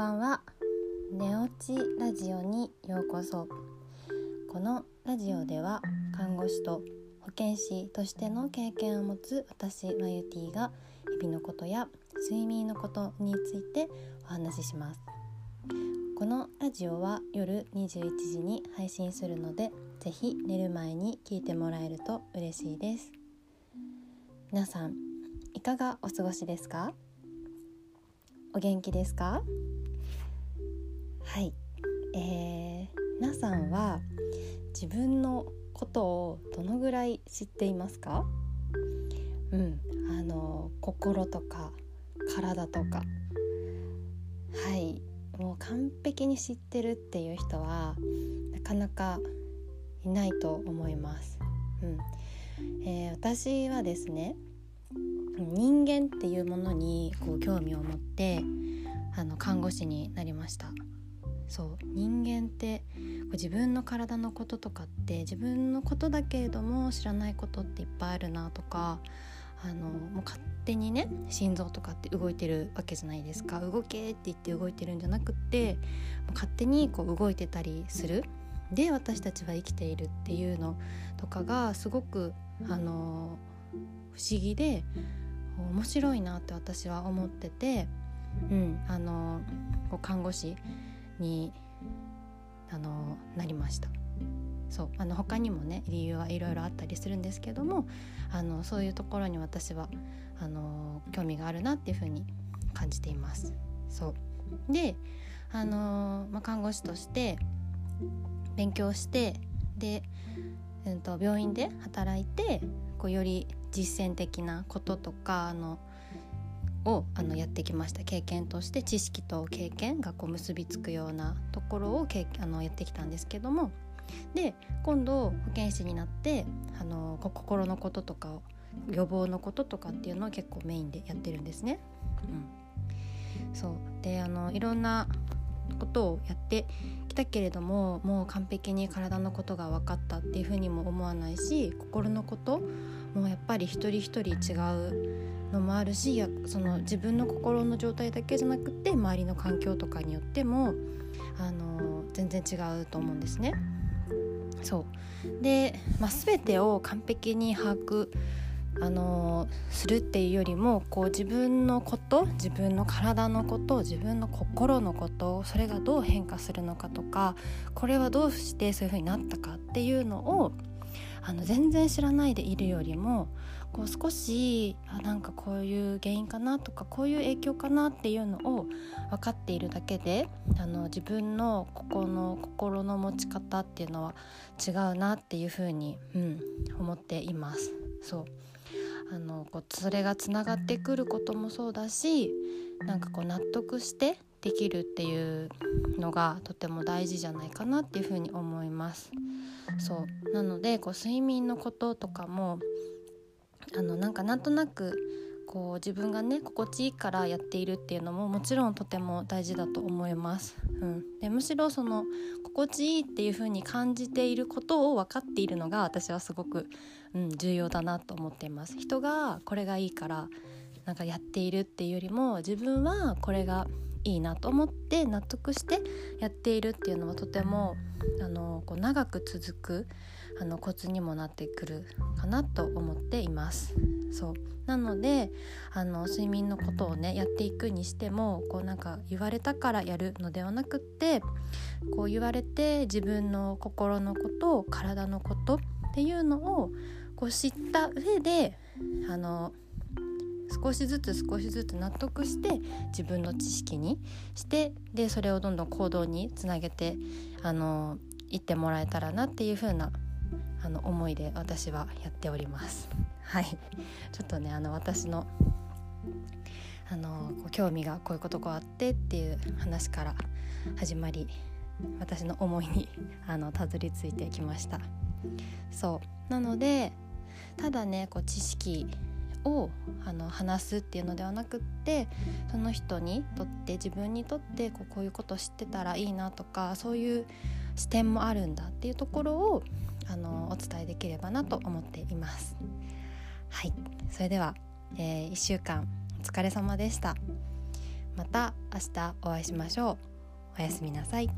ばんは。寝落ちラジオにようこそ。このラジオでは看護師と保健師としての経験を持つ私マユティが日々のことや睡眠のことについてお話しします。このラジオは夜21時に配信するのでぜひ寝る前に聞いてもらえると嬉しいです。皆さんいかがお過ごしですか？お元気ですか？はい、えー、皆さんは自分のことをどのぐらい知っていますか？うんあの心とか体とか。はい。もう完璧に知ってるっていう人はなかなかいないと思います。うん。えー、私はですね人間っていうものにこう興味を持ってあの看護師になりました。そう人間ってこう自分の体のこととかって自分のことだけれども知らないことっていっぱいあるなとかあのもう勝手にね心臓とかって動いてるわけじゃないですか。動けって言って動いてるんじゃなくって勝手にこう動いてたりする。で私たちは生きているっていうのとかがすごくあの不思議で面白いなって私は思ってて、うん、あのこう看護師にあのなりました。そうあの他にもね理由はいろいろあったりするんですけどもあのそういうところに私はあの興味があるなっていうふうに感じています。そうであの、まあ、看護師として勉強してで、うんと、病院で働いてこうより実践的なこととかあのをあのやってきました。経験として知識と経験がこう結びつくようなところをけあのやってきたんですけども。で今度保健師になってあの心のこととか予防のこととかっていうのを結構メインでやってるんですね。うん、そう。であのいろんなことをやってきたけれどももう完璧に体のことが分かったっていうふうにも思わないし心のこともやっぱり一人一人違うのもあるしやその自分の心の状態だけじゃなくて周りの環境とかによってもあの全然違うと思うんですね。そうで、まあ、全てを完璧に把握あのするっていうよりもこう自分のこと自分の体のこと自分の心のことそれがどう変化するのかとかこれはどうしてそういう風になったかっていうのをあの全然知らないでいるよりもこう少しあなんかこういう原因かなとかこういう影響かなっていうのを分かっているだけであの自分のここの心の持ち方っていうのは違うなっていうふうに、うん、思っています。そうあのこうそれがつながってくることもそうだしなんかこう納得してできるっていうのがとても大事じゃないかなっていうふうに思います。そうなのでこう睡眠のこととかもあのなんかなんとなくこう自分がね心地いいからやっているっていうのももちろんとても大事だと思います。うん、でむしろその心地いいっていう風に感じていることを分かっているのが私はすごく、うん、重要だなと思っています。人がこれがいいからなんかやっているっていうよりも自分はこれがいいなと思って納得してやっているっていうのはとてもあのこう長く続くあのコツにもなってくるかなと思っています。そうなのであの睡眠のことをねやっていくにしてもこうなんか言われたからやるのではなくってこう言われて自分の心のこと体のことっていうのをこう知った上であの少しずつ少しずつ納得して自分の知識にしてでそれをどんどん行動につなげてあの行ってもらえたらなっていう風なあの思いで私はやっております。はい。ちょっとねあの私のあの興味がこういうことがあってっていう話から始まり私の思いにあのたどり着いてきました。そう。なのでただねこう知識をあの話すっていうのではなくってその人にとって自分にとってこうこういうこと知ってたらいいなとかそういう視点もあるんだっていうところをあのお伝えできればなと思っています。はいそれでは、えー、1週間お疲れ様でした。また明日お会いしましょう。おやすみなさい。